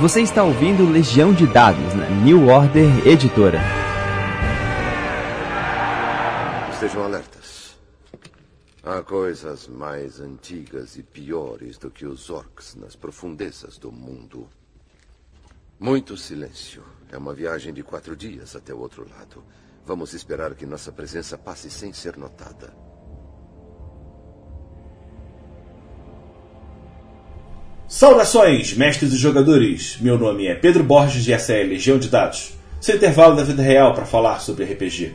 Você está ouvindo Legião de Dados na New Order Editora. Estejam alertas. Há coisas mais antigas e piores do que os orcs nas profundezas do mundo. Muito silêncio. É uma viagem de quatro dias até o outro lado. Vamos esperar que nossa presença passe sem ser notada. Saudações, mestres e jogadores! Meu nome é Pedro Borges e essa é Legião de Dados, seu intervalo da vida real para falar sobre RPG.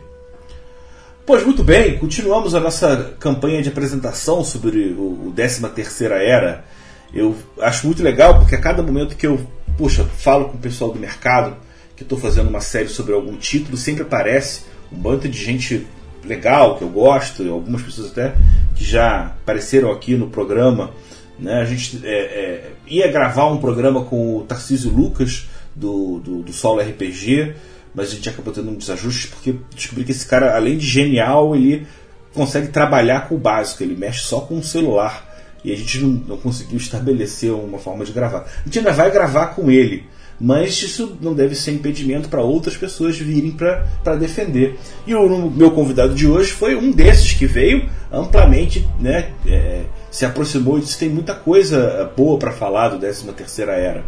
Pois muito bem, continuamos a nossa campanha de apresentação sobre o 13 Terceira Era. Eu acho muito legal porque a cada momento que eu, puxa, falo com o pessoal do mercado, que estou fazendo uma série sobre algum título, sempre aparece um bando de gente legal que eu gosto, algumas pessoas até que já apareceram aqui no programa né? A gente é, é, ia gravar um programa com o Tarcísio Lucas, do, do, do, Solo RPG, mas a gente acabou tendo um desajuste porque descobri que esse cara, além de genial, ele consegue trabalhar com o básico, ele mexe só com o celular. E a gente não, não conseguiu estabelecer uma forma de gravar. A gente ainda vai gravar com ele, mas isso não deve ser impedimento para outras pessoas virem para defender. E o meu convidado de hoje foi um desses que veio amplamente né, é, se aproximou e disse tem muita coisa boa para falar do 13 Terceira Era.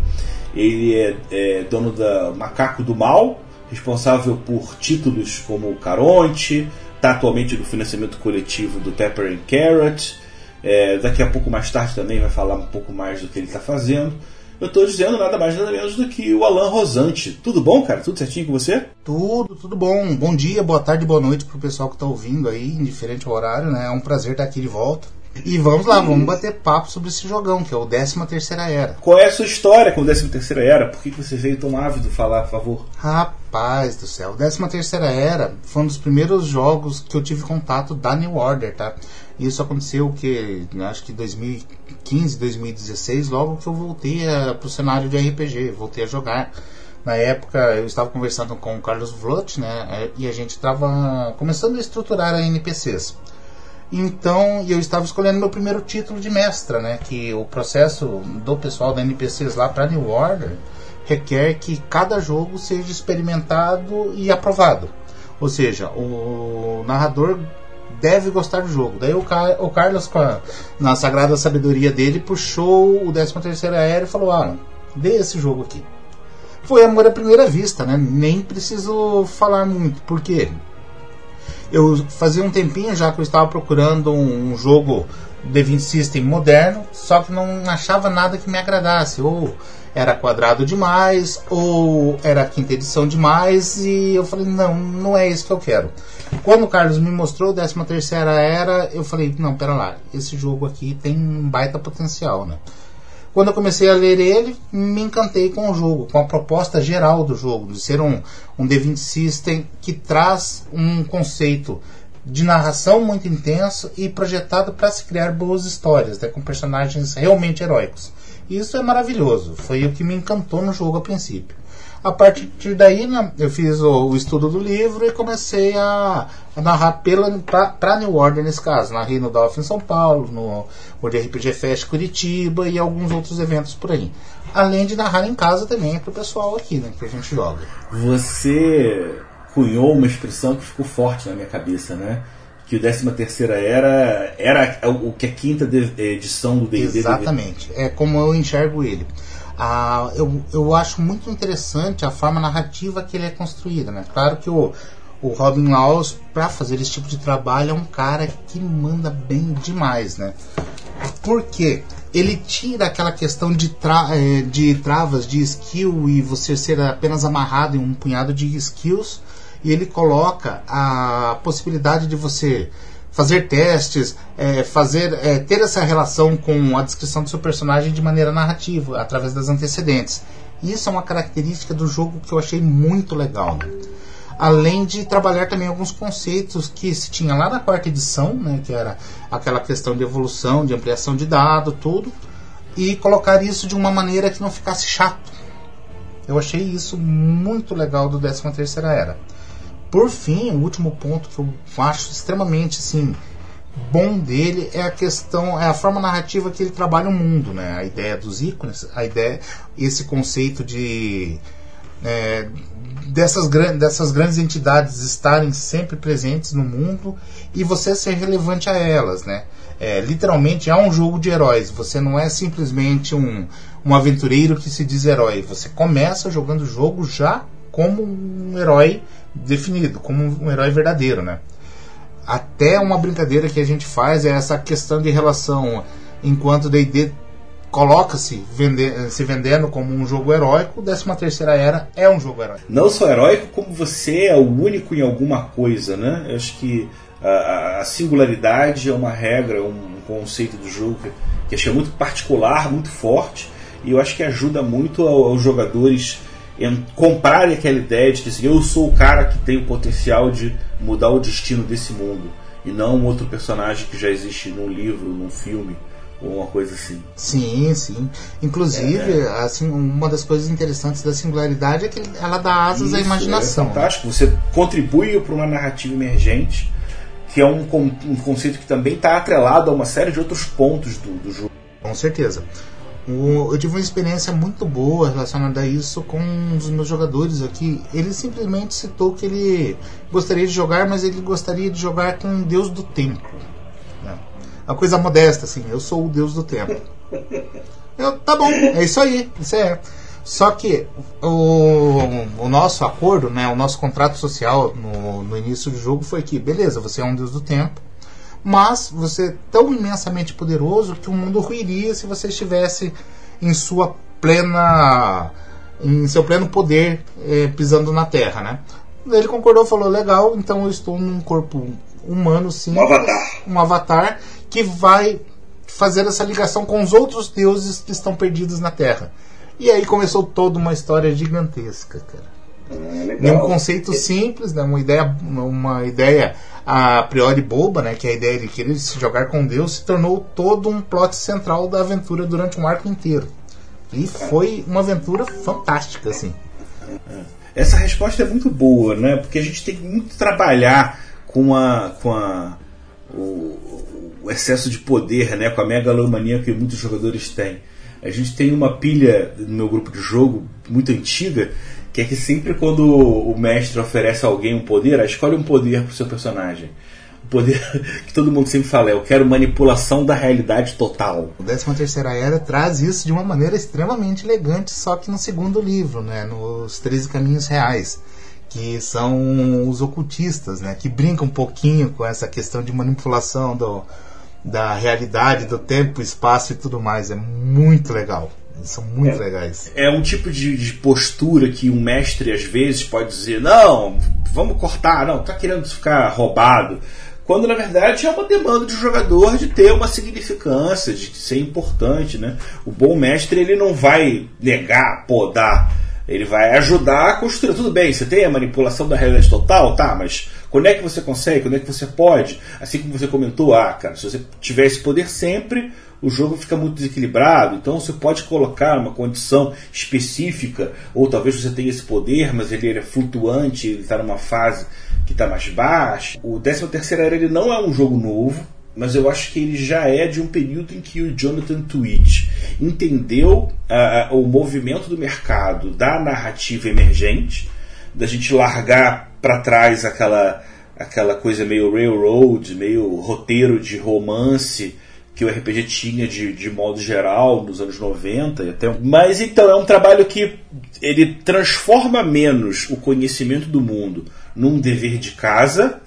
Ele é, é, dono da Macaco do Mal, responsável por títulos como Caronte, está atualmente no financiamento coletivo do Pepper and Carrot. É, daqui a pouco mais tarde também vai falar um pouco mais do que ele está fazendo. Eu estou dizendo nada mais nada menos do que o Alan Rosante. Tudo bom, cara? Tudo certinho com você? Tudo, tudo bom. Bom dia, boa tarde, boa noite pro pessoal que está ouvindo aí, indiferente ao horário, né? É um prazer estar aqui de volta. E vamos lá, vamos bater papo sobre esse jogão, que é o 13 Terceira Era. Qual é a sua história com o 13 Terceira Era? Por que você veio tão ávido falar, por favor? Rapaz do céu, o 13 Terceira Era foi um dos primeiros jogos que eu tive contato da New Order, tá? Isso aconteceu que acho que 2015, 2016, logo que eu voltei para o cenário de RPG, voltei a jogar. Na época eu estava conversando com o Carlos Vlot, né? E a gente estava começando a estruturar a NPCs. Então, eu estava escolhendo meu primeiro título de mestra, né? Que o processo do pessoal da NPCs lá para New Order requer que cada jogo seja experimentado e aprovado. Ou seja, o narrador deve gostar do jogo. Daí o, Car o Carlos, a, na sagrada sabedoria dele, puxou o 13 terceiro aéreo e falou: Ah, dê esse jogo aqui. Foi amor à primeira vista, né? Nem preciso falar muito, porque eu fazia um tempinho já que eu estava procurando um, jogo de 20 System moderno, só que não achava nada que me agradasse. Ou era quadrado demais, ou era quinta edição demais, e eu falei, não, não é isso que eu quero. Quando o Carlos me mostrou 13 terceira era, eu falei, não, pera lá, esse jogo aqui tem um baita potencial, né? Quando eu comecei a ler ele, me encantei com o jogo, com a proposta geral do jogo, de ser um, um D20 System que traz um conceito de narração muito intenso e projetado para se criar boas histórias, né, com personagens realmente heróicos. Isso é maravilhoso, foi o que me encantou no jogo a princípio. A partir daí, né, eu fiz o, o, estudo do livro e comecei a, a narrar para New Order nesse caso. Narrei no Dolphin em São Paulo, no World RPG Fest Curitiba e alguns outros eventos por aí. Além de narrar em casa também para o pessoal aqui, né, que a gente joga. Você cunhou uma expressão que ficou forte na minha cabeça, né? que o 13 terceira era era o que a quinta edição do D&D Exatamente, é como eu enxergo ele. Ah, eu, eu acho muito interessante a forma narrativa que ele é construída. Né? Claro que o, o Robin Laws, para fazer esse tipo de trabalho, é um cara que manda bem demais. Né? Porque ele tira aquela questão de, tra eh, de travas de skill e você ser apenas amarrado em um punhado de skills e ele coloca a possibilidade de você fazer testes, é, fazer é, ter essa relação com a descrição do seu personagem de maneira narrativa, através das antecedentes. Isso é uma característica do jogo que eu achei muito legal. Né? Além de trabalhar também alguns conceitos que se tinha lá na quarta edição, né, que era aquela questão de evolução, de ampliação de dado, tudo, e colocar isso de uma maneira que não ficasse chato. Eu achei isso muito legal do 13 terceira era. Por fim, o último ponto que eu acho extremamente assim bom dele é a questão, é a forma narrativa que ele trabalha o mundo, né? A ideia dos ícones, a ideia, esse conceito de é, dessas, dessas grandes entidades estarem sempre presentes no mundo e você ser relevante a elas, né? É, literalmente é um jogo de heróis. Você não é simplesmente um, um aventureiro que se diz herói. Você começa jogando o jogo já como um herói definido, como um herói verdadeiro, né? Até uma brincadeira que a gente faz é essa questão de relação enquanto D&D coloca-se vende, se vendendo como um jogo heróico, 13 terceira era é um jogo heróico. Não só heróico, como você é o único em alguma coisa, né? Eu acho que a, singularidade é uma regra, um conceito do jogo que, que achei muito particular, muito forte, e eu acho que ajuda muito aos jogadores em comprarem aquela ideia de que assim, eu sou o cara que tem o potencial de mudar o destino desse mundo, e não um outro personagem que já existe num livro, num filme ou uma coisa assim. Sim, sim. Inclusive, é, assim, uma das coisas interessantes da singularidade é que ela dá asas Isso, à imaginação. É fantástico. Você contribui para uma narrativa emergente, que é um, um conceito que também está atrelado a uma série de outros pontos do, do jogo. Com certeza. Eu tive uma experiência muito boa relacionada a isso com um dos meus jogadores aqui. Ele simplesmente citou que ele gostaria de jogar, mas ele gostaria de jogar com um deus do tempo uma coisa modesta, assim, eu sou o deus do tempo. Eu, tá bom, é isso aí, isso é. Só que o, o nosso acordo, né, o nosso contrato social no, no início do jogo foi que, beleza, você é um deus do tempo, mas você é tão imensamente poderoso que o mundo ruiria se você estivesse em sua plena em seu pleno poder eh, pisando na Terra, né? Ele concordou, falou legal, então eu estou num corpo humano sim, um avatar, um avatar que vai fazer essa ligação com os outros deuses que estão perdidos na Terra. E aí começou toda uma história gigantesca, cara. É, um conceito simples, né? uma ideia, uma ideia a priori boba, né? que é a ideia de querer se jogar com Deus, se tornou todo um plot central da aventura durante um arco inteiro. E foi uma aventura fantástica, assim. Essa resposta é muito boa, né? Porque a gente tem muito que trabalhar com a, com a o, o excesso de poder, né, com a megalomania que muitos jogadores têm. A gente tem uma pilha no meu grupo de jogo muito antiga, que é que sempre quando o mestre oferece a alguém um poder, escolhe um poder para o seu personagem. O poder que todo mundo sempre fala é: eu quero manipulação da realidade total. O 13 Terceira Era traz isso de uma maneira extremamente elegante, só que no segundo livro, né, nos 13 Caminhos Reais que são os ocultistas, né, que brincam um pouquinho com essa questão de manipulação do, da realidade, do tempo, espaço e tudo mais. É muito legal. São muito é, legais. É um tipo de, de, postura que um mestre às vezes pode dizer: não, vamos cortar, não, tá querendo ficar roubado. Quando na verdade é uma demanda do jogador de ter uma significância, de ser importante. Né? O bom mestre ele não vai negar, podar ele vai ajudar a construir. Tudo bem, você tem a manipulação da realidade total, tá, mas quando é que você consegue? Quando é que você pode? Assim como você comentou, ah, cara, se você tiver esse poder sempre, o jogo fica muito desequilibrado. Então você pode colocar uma condição específica, ou talvez você tenha esse poder, mas ele é flutuante, ele está numa fase que está mais baixa. O 13 terceira era ele não é um jogo novo, mas eu acho que ele já é de um período em que o Jonathan Twitch entendeu uh, o movimento do mercado da narrativa emergente, da gente largar para trás aquela, aquela coisa meio railroad, meio roteiro de romance que o RPG tinha de, de modo geral nos anos 90 e até mas então é um trabalho que ele transforma menos o conhecimento do mundo num dever de casa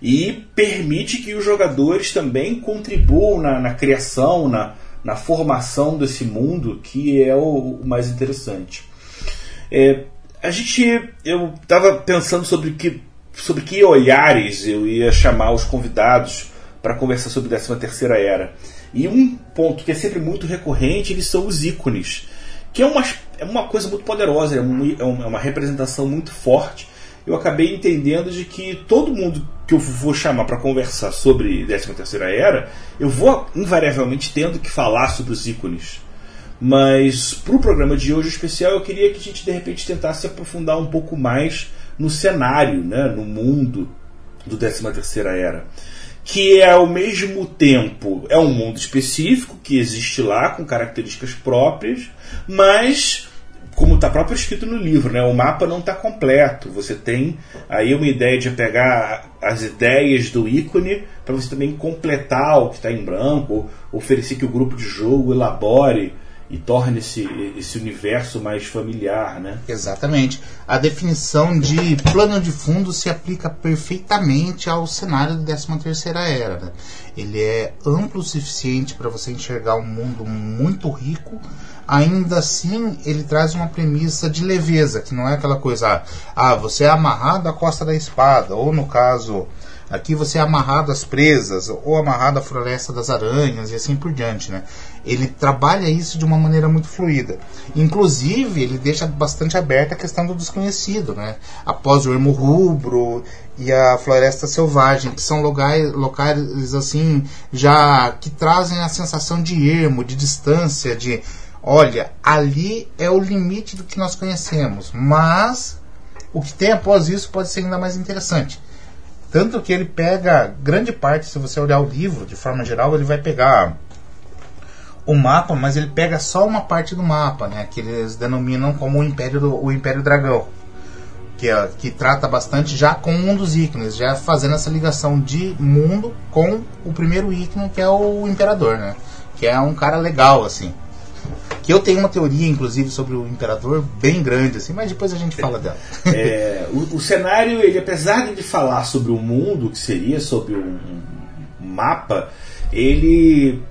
e permite que os jogadores também contribuam na, na criação, na, na formação desse mundo, que é o, o mais interessante. É, a gente, eu estava pensando sobre que, sobre que olhares eu ia chamar os convidados para conversar sobre a 13 terceira era. E um ponto que é sempre muito recorrente, eles são os ícones, que é uma, é uma coisa muito poderosa, é, um, é uma representação muito forte eu acabei entendendo de que todo mundo que eu vou chamar para conversar sobre 13 terceira era, eu vou invariavelmente tendo que falar sobre os ícones. Mas para o programa de hoje especial, eu queria que a gente de repente tentasse aprofundar um pouco mais no cenário, né, no mundo do 13 terceira era, que é ao mesmo tempo é um mundo específico que existe lá com características próprias, mas como está próprio escrito no livro, né? O mapa não está completo. Você tem aí uma ideia de pegar as ideias do ícone para você também completar o que está em branco, oferecer que o grupo de jogo elabore e torne esse, esse universo mais familiar, né? Exatamente. A definição de plano de fundo se aplica perfeitamente ao cenário da 13 terceira era. Né? Ele é amplo o suficiente para você enxergar um mundo muito rico, ainda assim ele traz uma premissa de leveza, que não é aquela coisa, ah, você é amarrado à costa da espada, ou no caso, aqui você é amarrado às presas, ou amarrado à floresta das aranhas, e assim por diante, né? Ele trabalha isso de uma maneira muito fluida. Inclusive, ele deixa bastante aberta a questão do desconhecido, né? Após o ermo rubro e a floresta selvagem, que são locais, locais assim, já que trazem a sensação de ermo, de distância, de olha, ali é o limite do que nós conhecemos, mas o que tem após isso pode ser ainda mais interessante. Tanto que ele pega grande parte, se você olhar o livro, de forma geral, ele vai pegar o mapa, mas ele pega só uma parte do mapa, né, que eles denominam como o Império, do, o Império Dragão. Que, é, que trata bastante já com um dos ícones, já fazendo essa ligação de mundo com o primeiro ícone, que é o Imperador, né? Que é um cara legal, assim. Que eu tenho uma teoria, inclusive, sobre o imperador bem grande, assim, mas depois a gente fala dela. É, o, o, cenário, ele apesar de falar sobre o mundo, que seria sobre um, um mapa, ele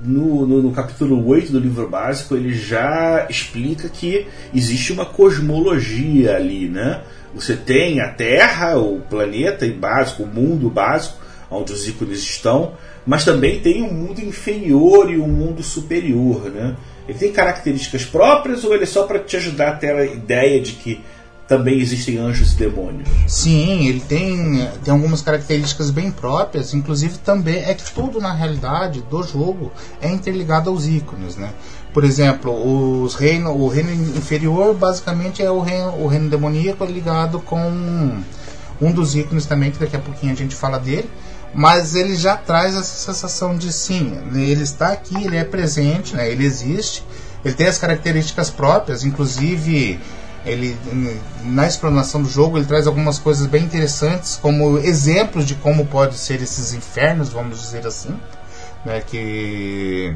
no, no, no, capítulo 8 do livro básico, ele já explica que existe uma cosmologia ali, né? Você tem a Terra, o planeta básico, o mundo básico, onde os ícones estão, mas também tem um mundo inferior e um mundo superior, né? Ele tem características próprias ou ele é só para te ajudar a ter a ideia de que também existem anjos e demônios? Sim, ele tem, tem algumas características bem próprias, inclusive também é que tudo na realidade do jogo é interligado aos ícones, né? Por exemplo, os reino, o reino inferior basicamente é o reino, o reino demoníaco ligado com um dos ícones também, que daqui a pouquinho a gente fala dele, mas ele já traz essa sensação de sim, ele está aqui, ele é presente, né, ele existe, ele tem as características próprias, inclusive ele na explanação do jogo ele traz algumas coisas bem interessantes como exemplos de como pode ser esses infernos vamos dizer assim né? Que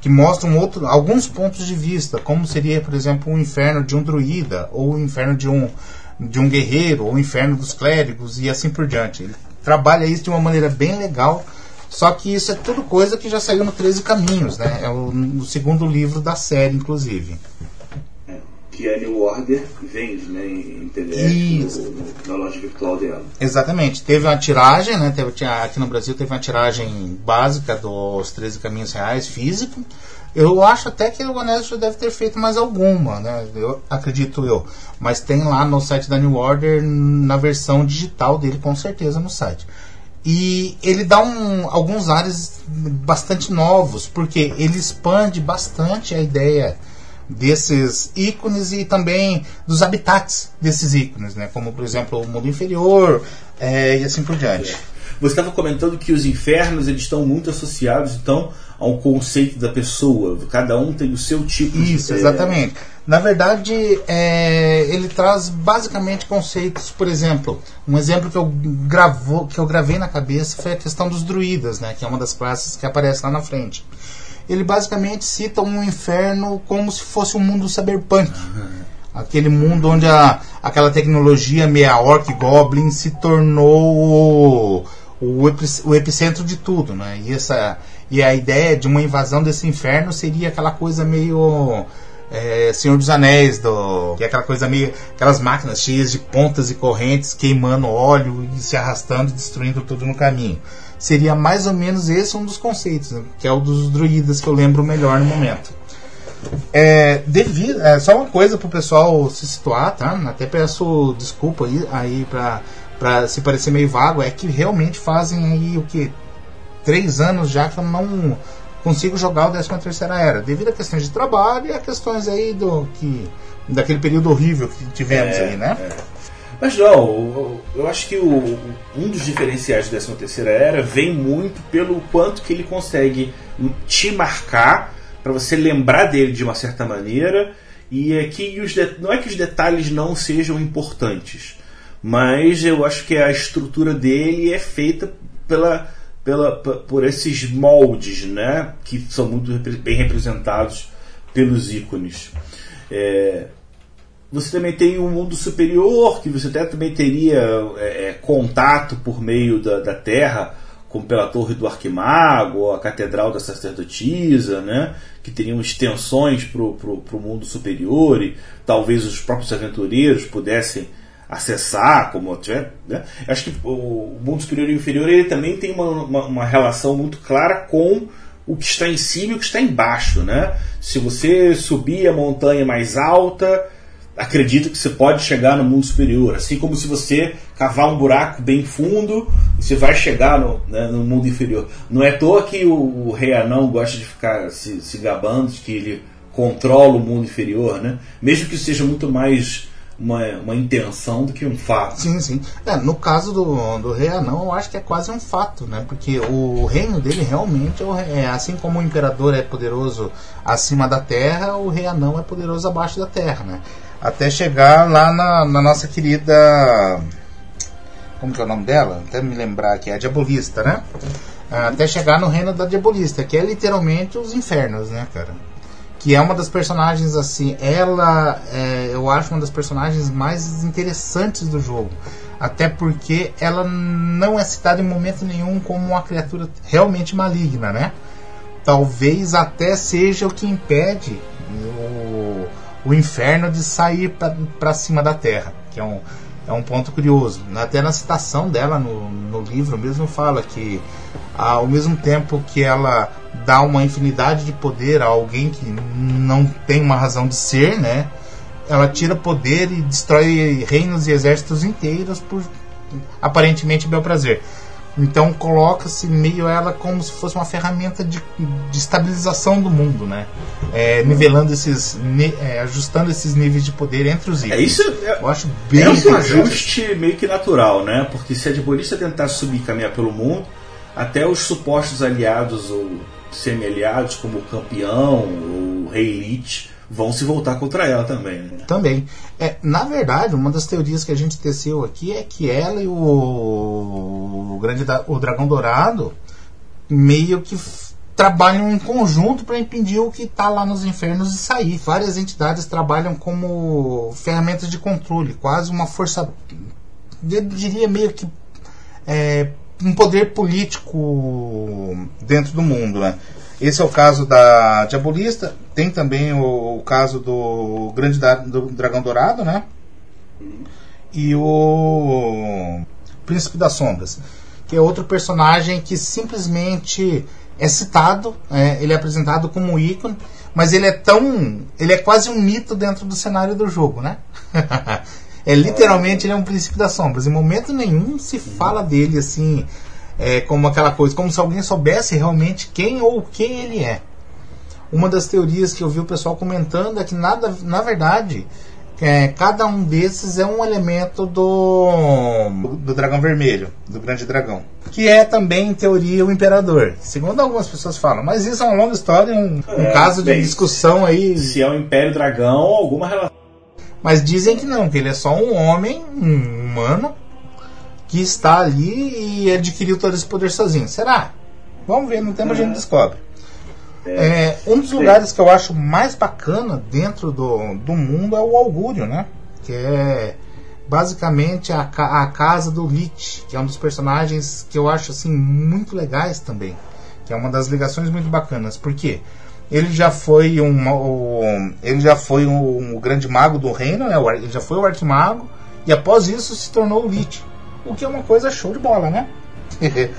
que mostram outro, alguns pontos de vista como seria por exemplo o inferno de um druida ou o inferno de um de um guerreiro ou o inferno dos clérigos e assim por diante. ele trabalha isso de uma maneira bem legal. Só que isso é tudo coisa que já saiu no 13 Caminhos, né? É o, o segundo livro da série, inclusive. É, que a New Order vende, né, em PDF no, no, na loja virtual dela. Exatamente. Teve uma tiragem, né? Teve, aqui no Brasil teve uma tiragem básica dos 13 Caminhos Reais, físico. Eu acho até que o Honesto deve ter feito mais alguma, né? Eu acredito eu. Mas tem lá no site da New Order, na versão digital dele, com certeza no site. E ele dá um, alguns ares bastante novos, porque ele expande bastante a ideia desses ícones e também dos habitats desses ícones, né? como por exemplo o mundo inferior é, e assim por diante. Você estava comentando que os infernos eles estão muito associados então ao conceito da pessoa. Cada um tem o seu tipo. Isso, de... exatamente. Na verdade, é, ele traz basicamente conceitos, por exemplo, um exemplo que eu, gravo, que eu gravei na cabeça foi a questão dos druidas, né, que é uma das classes que aparece lá na frente. Ele basicamente cita um inferno como se fosse um mundo cyberpunk. Uhum. Aquele mundo onde a, aquela tecnologia meia orc goblin se tornou o, o epicentro de tudo, né? E, essa, e a ideia de uma invasão desse inferno seria aquela coisa meio é, Senhor dos Anéis, do, que é aquela coisa meio. aquelas máquinas cheias de pontas e correntes queimando óleo e se arrastando e destruindo tudo no caminho. Seria mais ou menos esse um dos conceitos, né? que é o dos druidas que eu lembro melhor no momento. É, devido, é, só uma coisa para o pessoal se situar, tá? Até peço desculpa aí, aí para para se parecer meio vago, é que realmente fazem aí o que? Três anos já que eu não consigo jogar o 13 terceira era, devido a questões de trabalho e a questões aí do que daquele período horrível que tivemos é, aí, né? É. Mas não, eu, acho que o, um dos diferenciais da 13 terceira era vem muito pelo quanto que ele consegue te marcar para você lembrar dele de uma certa maneira e aqui os não é que os detalhes não sejam importantes, mas eu acho que a estrutura dele é feita pela, pela, por esses moldes, né, que são muito bem representados pelos ícones. É, você também tem um mundo superior, que você até também teria é, é, contato por meio da, da Terra, como pela Torre do Arquimago, a Catedral da Sacerdotisa, né? que teriam extensões para o mundo superior e talvez os próprios aventureiros pudessem acessar, como tiver, né? Acho que o mundo superior e inferior ele também tem uma, uma, uma, relação muito clara com o que está em cima e o que está embaixo, né? Se você subir a montanha mais alta, acredita que você pode chegar no mundo superior. Assim como se você cavar um buraco bem fundo, você vai chegar no, né, no mundo inferior. Não é à toa que o, o, rei anão gosta de ficar se, se gabando de que ele controla o mundo inferior, né? Mesmo que seja muito mais uma, uma intenção do que um fato. Sim, sim. É, no caso do, do rei anão, eu acho que é quase um fato, né? Porque o reino dele realmente é, é assim como o imperador é poderoso acima da terra, o rei anão é poderoso abaixo da terra, né? até chegar lá na, na, nossa querida. Como que é o nome dela? Até me lembrar aqui, é a Diabolista, né? Até chegar no reino da Diabolista, que é literalmente os infernos, né, cara? Que é uma das personagens assim, ela é, eu acho uma das personagens mais interessantes do jogo. Até porque ela não é citada em momento nenhum como uma criatura realmente maligna, né? Talvez até seja o que impede o o inferno de sair para cima da terra, que é um, é um ponto curioso. Até na citação dela no, no livro mesmo fala que ao mesmo tempo que ela dá uma infinidade de poder a alguém que não tem uma razão de ser, né? Ela tira poder e destrói reinos e exércitos inteiros por aparentemente bel prazer. Então coloca-se meio ela como se fosse uma ferramenta de, de estabilização do mundo, né? É, nivelando esses, é, ajustando esses níveis de poder entre os itens. É isso. É, eu acho bem é um ajuste meio que natural, né? Porque se a diabolista tentar subir caminhar pelo mundo, até os supostos aliados ou semi-aliados, como o campeão ou o rei Lich, vão se voltar contra ela também. Né? Também. É, na verdade, uma das teorias que a gente teceu aqui é que ela e o, o grande o dragão dourado meio que trabalham em conjunto para impedir o que está lá nos infernos de sair. Várias entidades trabalham como ferramentas de controle, quase uma força, eu diria meio que é, um poder político dentro do mundo, né? Esse é o caso da Diabolista. Tem também o, o caso do Grande da, do Dragão Dourado, né? E o Príncipe das Sombras, que é outro personagem que simplesmente é citado, é, ele é apresentado como um ícone, mas ele é tão. ele é quase um mito dentro do cenário do jogo, né? é literalmente ele é um príncipe das sombras. Em momento nenhum se fala dele assim é, como aquela coisa, como se alguém soubesse realmente quem ou quem ele é. Uma das teorias que eu vi o pessoal comentando é que nada, na verdade, é, cada um desses é um elemento do, do dragão vermelho, do grande dragão. Que é também, em teoria, o imperador. Segundo algumas pessoas falam, mas isso é uma longa história, um, um é, caso de bem, discussão aí. Se é o Império Dragão, alguma relação. Mas dizem que não, que ele é só um homem, um humano, que está ali e adquiriu todo esse poder sozinho. Será? Vamos ver, no tempo a gente descobre. É, um dos lugares que eu acho mais bacana dentro do, do mundo é o Augúrio, né? Que é basicamente a, a casa do Lich, que é um dos personagens que eu acho assim muito legais também. Que é uma das ligações muito bacanas. Por quê? Ele já foi um, um ele já foi um, um, grande mago do reino, né? Ele já foi o arquimago e após isso se tornou o Lich o que é uma coisa show de bola, né?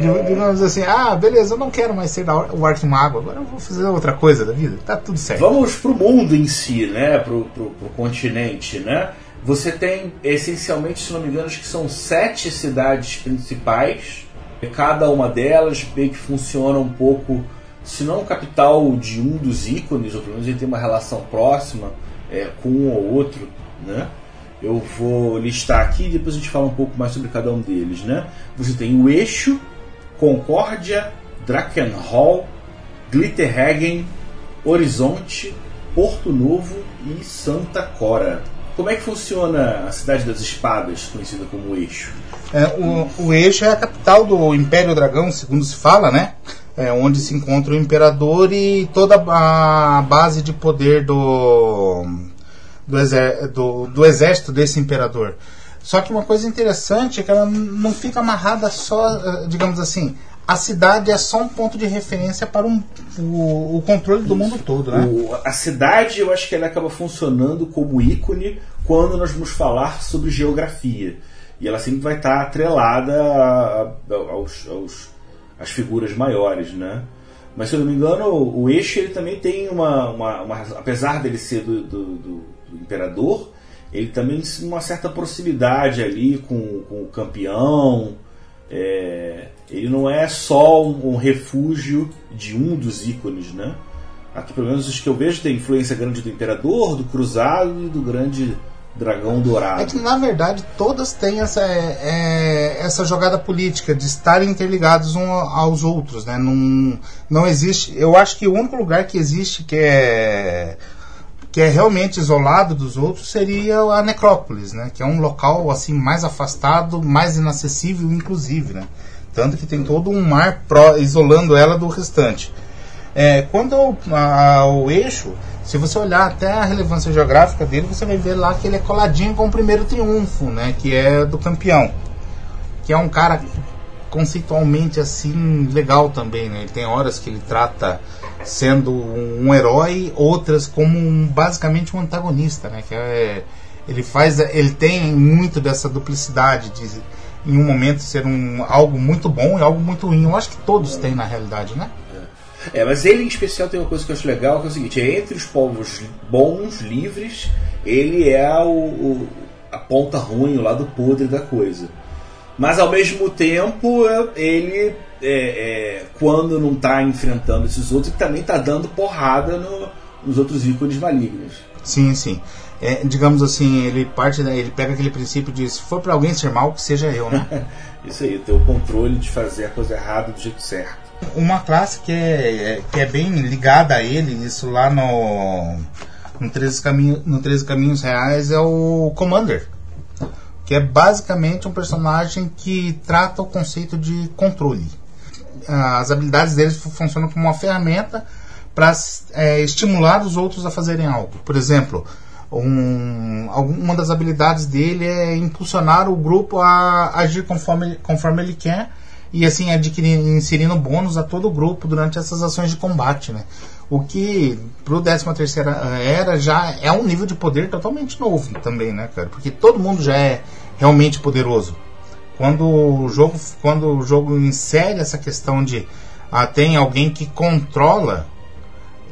Digamos assim, ah, beleza, eu não quero mais ser o Arquimago, agora eu vou fazer outra coisa da vida, tá tudo certo. Vamos pro mundo em si, né? Pro, pro, pro continente, né? Você tem essencialmente, se não me engano, acho que são sete cidades principais. Cada uma delas meio que funciona um pouco, se não capital de um dos ícones, ou pelo menos ele tem uma relação próxima é, com um ou outro, né? Eu vou listar aqui e depois a gente fala um pouco mais sobre cada um deles, né? Você tem o Eixo, Concórdia, Drakenhall, Glitterhagen, Horizonte, Porto Novo e Santa Cora. Como é que funciona a Cidade das Espadas, conhecida como Eixo? É, o, o Eixo é a capital do Império Dragão, segundo se fala, né? É, onde se encontra o Imperador e toda a base de poder do, do, exer, do, do exército desse Imperador. Só que uma coisa interessante é que ela não fica amarrada só, eh, digamos assim, a cidade é só um ponto de referência para um, o, o controle do mundo todo, né? O- a cidade, eu acho que ela acaba funcionando como ícone quando nós vamos falar sobre geografia. E ela sempre vai estar atrelada a- a- aos, aos- às figuras maiores, né? Mas se eu não me engano, o, o eixo ele também tem uma, uma- uma- apesar dele ser do, do- do- do imperador, ele também tem uma certa proximidade ali com, com o campeão. É, ele não é só um, um refúgio de um dos ícones, né? Aqui, pelo menos os que eu vejo, tem influência grande do Imperador, do Cruzado e do grande Dragão É Dourado. que na verdade todas têm essa, é, essa jogada política de estarem interligados uns aos outros, né? Não, não existe. Eu acho que o único lugar que existe que é que é realmente isolado dos outros seria a necrópolis, né? Que é um local assim mais afastado, mais inacessível, inclusive, né? Tanto que tem todo um mar pró, isolando ela do restante. É, quando ao, eixo, se você olhar até a relevância geográfica dele, você vai ver lá que ele é coladinho com o primeiro triunfo, né? Que é do campeão. Que é um cara conceitualmente assim legal também, né? Ele tem horas que ele trata sendo um herói, outras como um, basicamente um antagonista, né? Que é, ele faz, ele tem muito dessa duplicidade de em um momento ser um algo muito bom e algo muito ruim. Eu acho que todos têm na realidade, né? É, mas ele em especial tem uma coisa que eu acho legal, que é o seguinte, é entre os povos bons, livres, ele é o, o- a ponta ruim, o lado podre da coisa. Mas ao mesmo tempo, é- ele, é, é, quando não está enfrentando esses outros, também está dando porrada no- nos outros ícones malignos. Sim, sim. É, digamos assim, ele parte, da- ele pega aquele princípio de se for para alguém ser mal, que seja eu, né? Isso aí, ter o controle de fazer a coisa errada do jeito certo. Uma classe que é, é- que é bem ligada a ele, isso lá no no 13, caminho, no 13 Caminhos Reais é o Commander. Que é basicamente um personagem que trata o conceito de controle. As habilidades dele fu- funcionam como uma ferramenta para estimular os outros a fazerem algo. Por exemplo, um, uma das habilidades dele é impulsionar o grupo a agir conforme, conforme ele quer e assim adquirir, inserindo bônus a todo o grupo durante essas ações de combate, né? O que pro 13 terceira era já é um nível de poder totalmente novo também, né, cara? Porque todo mundo já é realmente poderoso. Quando o jogo, quando o jogo insere essa questão de ah, tem alguém que controla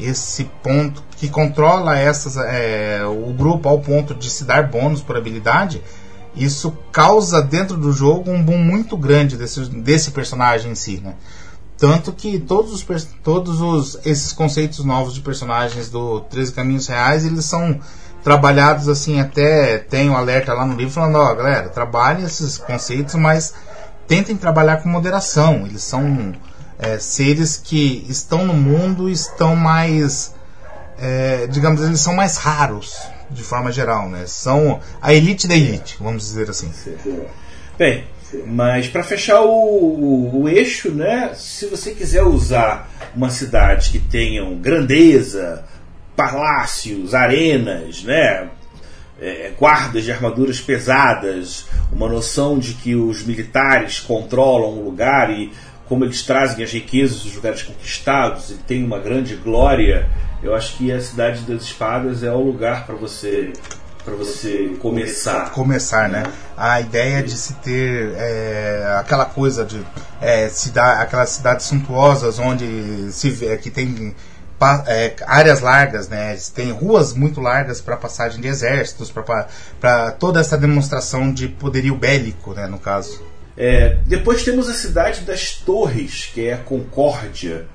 esse ponto, que controla essas, é, o grupo ao ponto de se dar bônus por habilidade, isso causa dentro do jogo um boom muito grande desse, desse personagem em si, né? Tanto que todos, os, todos os, esses conceitos novos de personagens do 13 Caminhos Reais, eles são trabalhados assim, até tem um alerta lá no livro falando, ó, galera, trabalhem esses conceitos, mas tentem trabalhar com moderação. Eles são é, seres que estão no mundo, estão mais, é, digamos, eles são mais raros, de forma geral, né? São a elite da elite, vamos dizer assim. Bem, mas para fechar o, o, o eixo, né? Se você quiser usar uma cidade que tenham grandeza, palácios, arenas, né? é, guardas de armaduras pesadas, uma noção de que os militares controlam o lugar e como eles trazem as riquezas dos lugares conquistados e tem uma grande glória, eu acho que a cidade das espadas é o lugar para você para você começar. começar, né? A ideia de se ter é, aquela coisa de é, cidade, aquelas cidades suntuosas onde se vê que tem é, áreas largas, né? Tem ruas muito largas para passagem de exércitos, para toda essa demonstração de poderio bélico, né? No caso. É, depois temos a cidade das Torres, que é a Concórdia,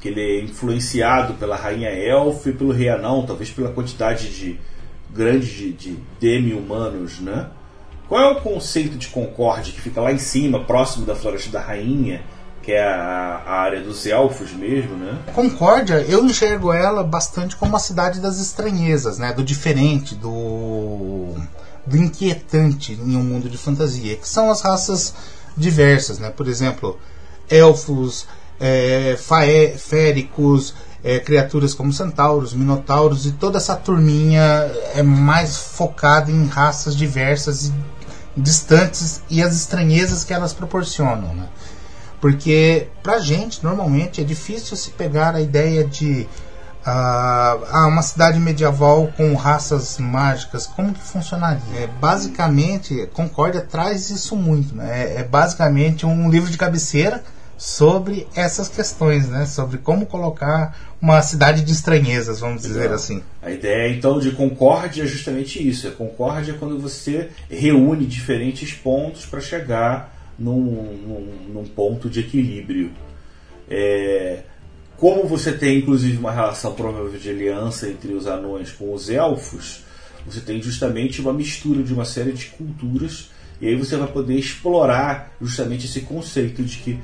que ele é influenciado pela Rainha Elfa e pelo Rei Anão, talvez pela quantidade de, grande de, de demi-humanos, né? Qual é o conceito de Concórdia que fica lá em cima, próximo da Floresta da Rainha, que é a, a área dos elfos mesmo, né? Concórdia, eu enxergo ela bastante como a cidade das estranhezas, né? Do diferente, do, do inquietante em um mundo de fantasia, que são as raças diversas, né? Por exemplo, elfos, é, faé, féricos, é, criaturas como centauros, minotauros e toda essa turminha é mais focada em raças diversas e distantes e as estranhezas que elas proporcionam, né? Porque pra gente, normalmente, é difícil se pegar a ideia de uh, uma cidade medieval com raças mágicas, como que funcionaria? É, basicamente, Concórdia traz isso muito, né? É, é basicamente um livro de cabeceira sobre essas questões, né? Sobre como colocar uma cidade de estranhezas, vamos dizer assim. A ideia então de concórdia é justamente isso. A concórdia é quando você reúne diferentes pontos para chegar num, num, num, ponto de equilíbrio. É, como você tem inclusive uma relação provavelmente de aliança entre os anões com os elfos, você tem justamente uma mistura de uma série de culturas e aí você vai poder explorar justamente esse conceito de que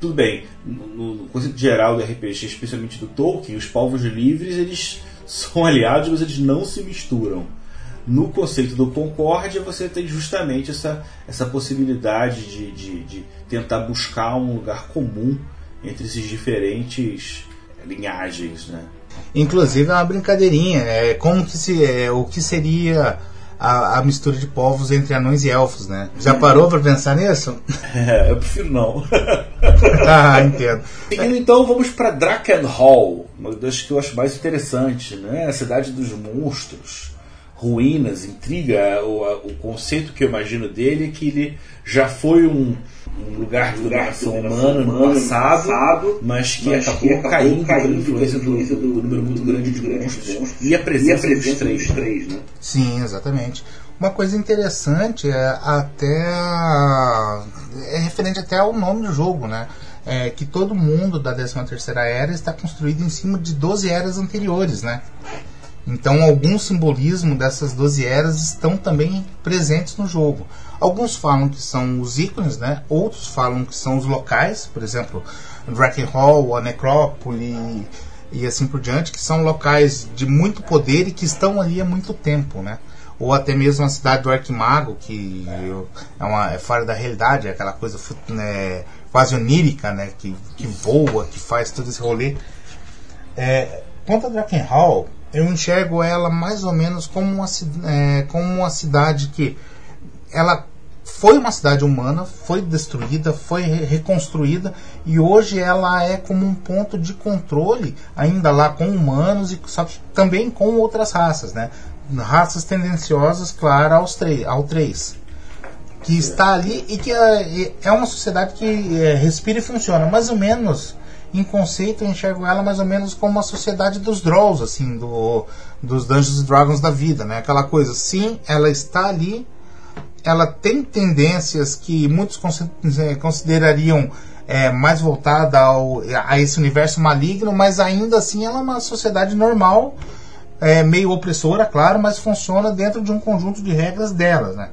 tudo bem, no, no conceito geral do RPG, especialmente do Tolkien, os povos livres eles são aliados, mas eles não se misturam. No conceito do Concórdia, você tem justamente essa, essa possibilidade de, de, de tentar buscar um lugar comum entre esses diferentes linhagens, né? Inclusive é uma brincadeirinha, é como que se é, o que seria a, a, mistura de povos entre anões e elfos, né? Já parou para pensar nisso? É, eu prefiro não. ah, entendo. Seguindo então, vamos para Drakenhall, uma das que eu acho mais interessante, né? A cidade dos monstros, ruínas, intriga. O, o conceito que eu imagino dele é que ele já foi um, um lugar de dominação humana no passado, mas que mas acabou, acabou caindo, pela influência do, do, do, número muito grande de monstros e a presença, e a presença dos três. Né? Sim, exatamente. Uma coisa interessante é até é referente até ao nome do jogo, né? É que todo mundo da 13 terceira era está construído em cima de 12 eras anteriores, né? Então, algum simbolismo dessas 12 eras estão também presentes no jogo. Alguns falam que são os ícones, né? outros falam que são os locais, por exemplo, Hall, a Necrópole e assim por diante, que são locais de muito poder e que estão ali há muito tempo. Né? Ou até mesmo a cidade do Arquimago, que é, uma, é fora da realidade, é aquela coisa né, quase onírica, né? que, que voa, que faz todo esse rolê. É, quanto a Hall eu enxergo ela mais ou menos como uma, é, como uma cidade que ela foi uma cidade humana, foi destruída, foi reconstruída e hoje ela é como um ponto de controle ainda lá com humanos e também com outras raças, né? Raças tendenciosas, claro, aos ao 3. Que está ali e que é, é uma sociedade que é, respira e funciona, mais ou menos em conceito eu enxergo ela mais ou menos como uma sociedade dos Drolls, assim, do, dos Dungeons Dragons da vida, né? Aquela coisa, sim, ela está ali, ela tem tendências que muitos eh, considerariam é, mais voltada ao, a esse universo maligno, mas ainda assim ela é uma sociedade normal, é, meio opressora, claro, mas funciona dentro de um conjunto de regras delas, né?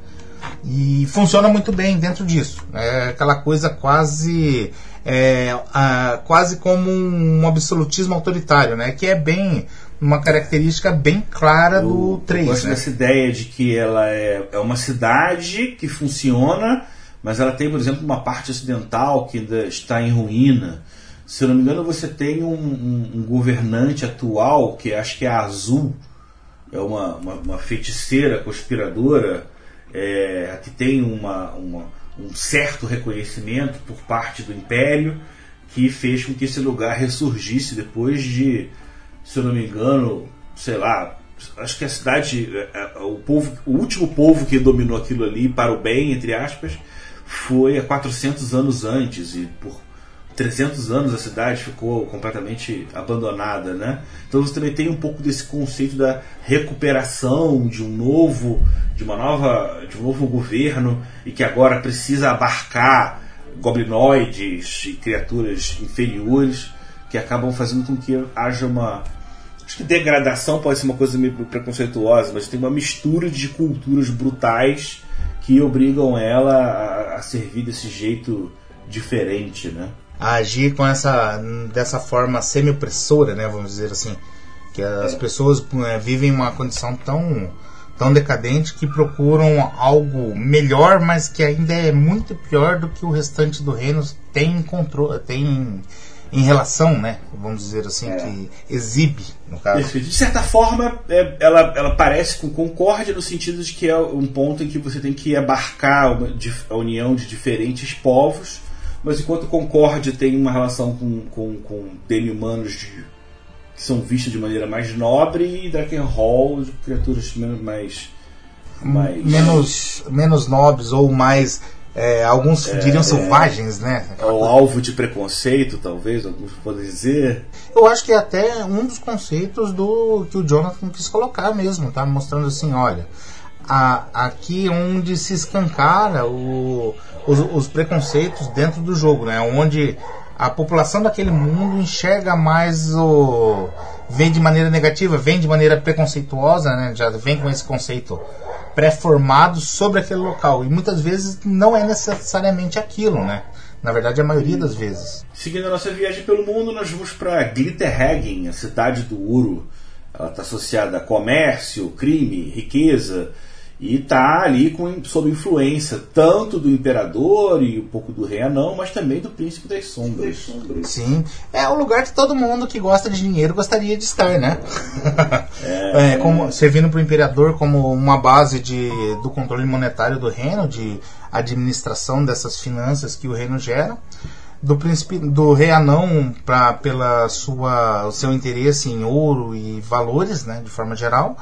E funciona muito bem dentro disso. É aquela coisa quase é, a, quase como um, absolutismo autoritário, né? Que é bem uma característica bem clara do 3. Eu gosto né? dessa ideia de que ela é, é uma cidade que funciona, mas ela tem, por exemplo, uma parte ocidental que ainda está em ruína. Se eu não me engano, você tem um, um, um governante atual, que acho que é Azul, é uma, uma, uma feiticeira conspiradora, é, que tem uma, uma um certo reconhecimento por parte do Império que fez com que esse lugar ressurgisse depois de, se eu não me engano, sei lá, acho que a cidade, é, é, o povo, o último povo que dominou aquilo ali para o bem, entre aspas, foi há 400 anos antes e por 300 anos a cidade ficou completamente abandonada, né? Então você também tem um pouco desse conceito da recuperação de um novo, de uma nova, de um novo governo e que agora precisa abarcar goblinoides e criaturas inferiores que acabam fazendo com que haja uma Acho que degradação pode ser uma coisa meio preconceituosa, mas tem uma mistura de culturas brutais que obrigam ela a, a servir desse jeito diferente, né? A agir com essa dessa forma semi-opressora, né? Vamos dizer assim, que as é. pessoas é, vivem uma condição tão tão decadente que procuram algo melhor, mas que ainda é muito pior do que o restante do reino tem controle, tem em relação, né? Vamos dizer assim, é. que exibe, no caso. De certa forma, é, ela, ela parece com concórdia no sentido de que é um ponto em que você tem que abarcar uma, a união de diferentes povos, mas enquanto concórdia tem uma relação com, com, com demi-humanos de, que são vistos de maneira mais nobre, e Drakenhall criaturas mais... mais... Menos, menos nobres ou mais é, alguns é, diriam selvagens, né? É o alvo de preconceito, talvez, alguns podem dizer. Eu acho que é até um dos conceitos do que o Jonathan quis colocar mesmo, tá? Mostrando assim, olha, a, aqui onde se escancara o, os, os, preconceitos dentro do jogo, né? Onde a população daquele mundo enxerga mais o vem de maneira negativa, vem de maneira preconceituosa, né? Já vem com esse conceito pré-formados sobre aquele local. E muitas vezes não é necessariamente aquilo, né? Na verdade, a maioria das vezes. Seguindo a nossa viagem pelo mundo, nós vamos para Glitterhagen, a cidade do ouro. Ela está associada a comércio, crime, riqueza e está ali com, sob influência tanto do imperador e um pouco do rei anão, mas também do príncipe das sombras. Sim, é um lugar que todo mundo que gosta de dinheiro gostaria de estar, né? É, é, como, servindo para o imperador como uma base de, do controle monetário do reino, de administração dessas finanças que o reino gera. Do príncipe do rei anão para pela sua o seu interesse em ouro e valores né de forma geral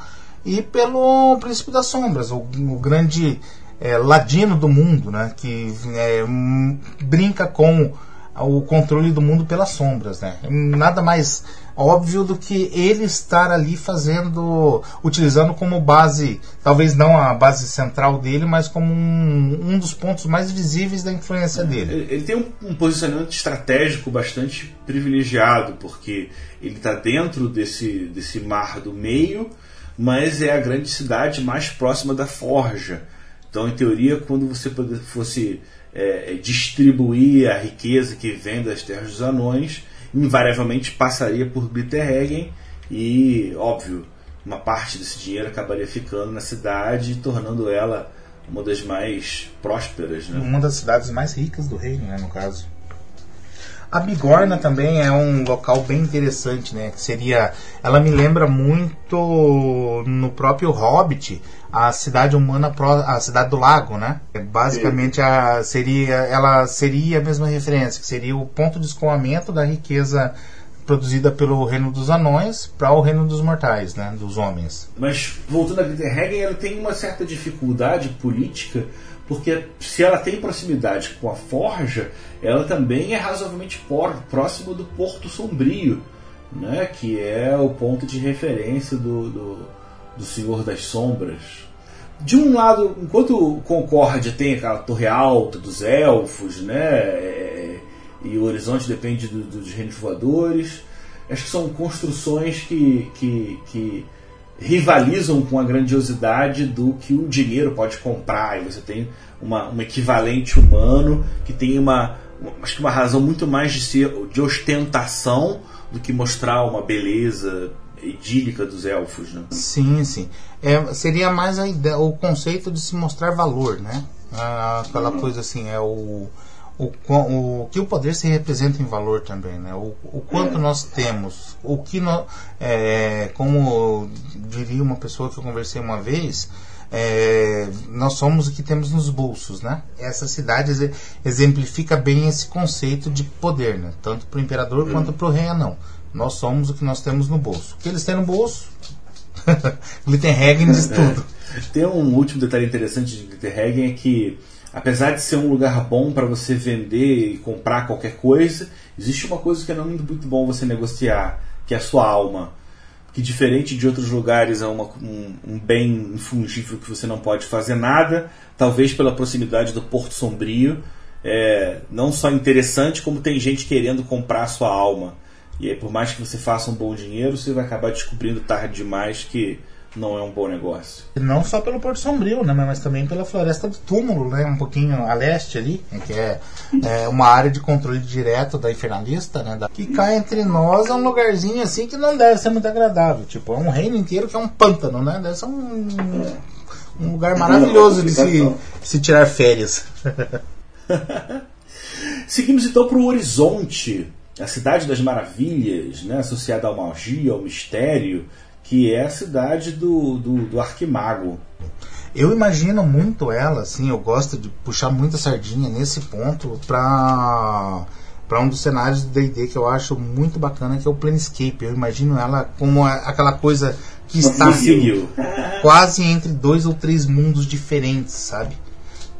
e pelo Príncipe das Sombras, o, o grande é, ladino do mundo, né, que é, brinca com o controle do mundo pelas sombras. Né? Nada mais óbvio do que ele estar ali fazendo, utilizando como base, talvez não a base central dele, mas como um, um dos pontos mais visíveis da influência dele. Ele, ele tem um, um, posicionamento estratégico bastante privilegiado, porque ele está dentro desse, desse mar do meio mas é a grande cidade mais próxima da Forja. Então, em teoria, quando você fosse é, distribuir a riqueza que vem das terras dos anões, invariavelmente passaria por Glitterhagen e, óbvio, uma parte desse dinheiro acabaria ficando na cidade, tornando ela uma das mais prósperas. Né? Uma das cidades mais ricas do reino, né, no caso. A Bigorna também é um local bem interessante, né? Seria, ela me lembra muito no próprio Hobbit, a cidade humana, a cidade do lago, né? É basicamente a, seria, ela seria a mesma referência, que seria o ponto de escoamento da riqueza produzida pelo reino dos anões para o reino dos mortais, né, dos homens. Mas voltando a Glitterhagen, ela tem uma certa dificuldade política porque se ela tem proximidade com a forja, ela também é razoavelmente próximo do Porto Sombrio, né, que é o ponto de referência do, do, do Senhor das Sombras. De um lado, enquanto Concórdia tem aquela torre alta dos elfos, né, é, e o horizonte depende do, dos reinos voadores, acho que são construções que, que, que rivalizam com a grandiosidade do que o dinheiro pode comprar. E você tem uma, um equivalente humano que tem uma, acho que uma razão muito mais de ser de ostentação do que mostrar uma beleza idílica dos elfos, né? Sim, sim. É, seria mais a ideia, o conceito de se mostrar valor, né? Ah, aquela uhum. coisa assim, é o o, o, que o poder se representa em valor também, né? O, o quanto é. nós temos, o que nós, é, como diria uma pessoa que eu conversei uma vez, é, nós somos o que temos nos bolsos, né? Essa cidade exemplifica bem esse conceito de poder, né? Tanto para o imperador hum. quanto para o rei anão. Nós somos o que nós temos no bolso. O que eles têm no bolso? Glitterhagen diz é. tudo. Tem um último detalhe interessante de Glitterhagen é que apesar de ser um lugar bom para você vender e comprar qualquer coisa, existe uma coisa que é muito bom você negociar, que é a sua alma. Que diferente de outros lugares é uma, um, um, bem infungível que você não pode fazer nada, talvez pela proximidade do Porto Sombrio, é não só interessante, como tem gente querendo comprar a sua alma. E aí, por mais que você faça um bom dinheiro, você vai acabar descobrindo tarde demais que não é um bom negócio. Não só pelo Porto Sombrio, né, mas também pela Floresta do Túmulo, né, um pouquinho a leste ali, né, que é, é uma área de controle direto da Infernalista, né, da, que cá entre nós é um lugarzinho assim que não deve ser muito agradável. Tipo, é um reino inteiro que é um pântano, né? Deve ser um, um lugar maravilhoso de se, se tirar férias. Seguimos então para o Horizonte, a cidade das maravilhas, né, associada à magia, ao mistério, que é a cidade do, do, do Arquimago. Eu imagino muito ela, assim, eu gosto de puxar muita sardinha nesse ponto para para um dos cenários do D&D que eu acho muito bacana, que é o Planescape. Eu imagino ela como aquela coisa que está quase entre dois ou três mundos diferentes, sabe?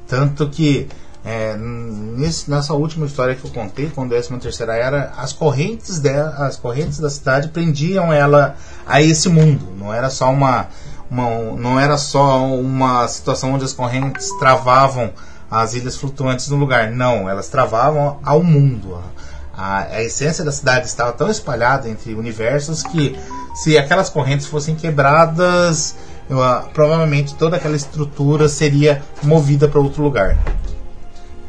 Tanto que é, nesse, nessa última história que eu contei, com a 13 terceira era, as correntes dela, as correntes da cidade prendiam ela a esse mundo. Não era só uma, uma não era só uma situação onde as correntes travavam as ilhas flutuantes no lugar. Não, elas travavam ao mundo. A, a essência da cidade estava tão espalhada entre universos que se aquelas correntes fossem quebradas, eu, provavelmente toda aquela estrutura seria movida para outro lugar.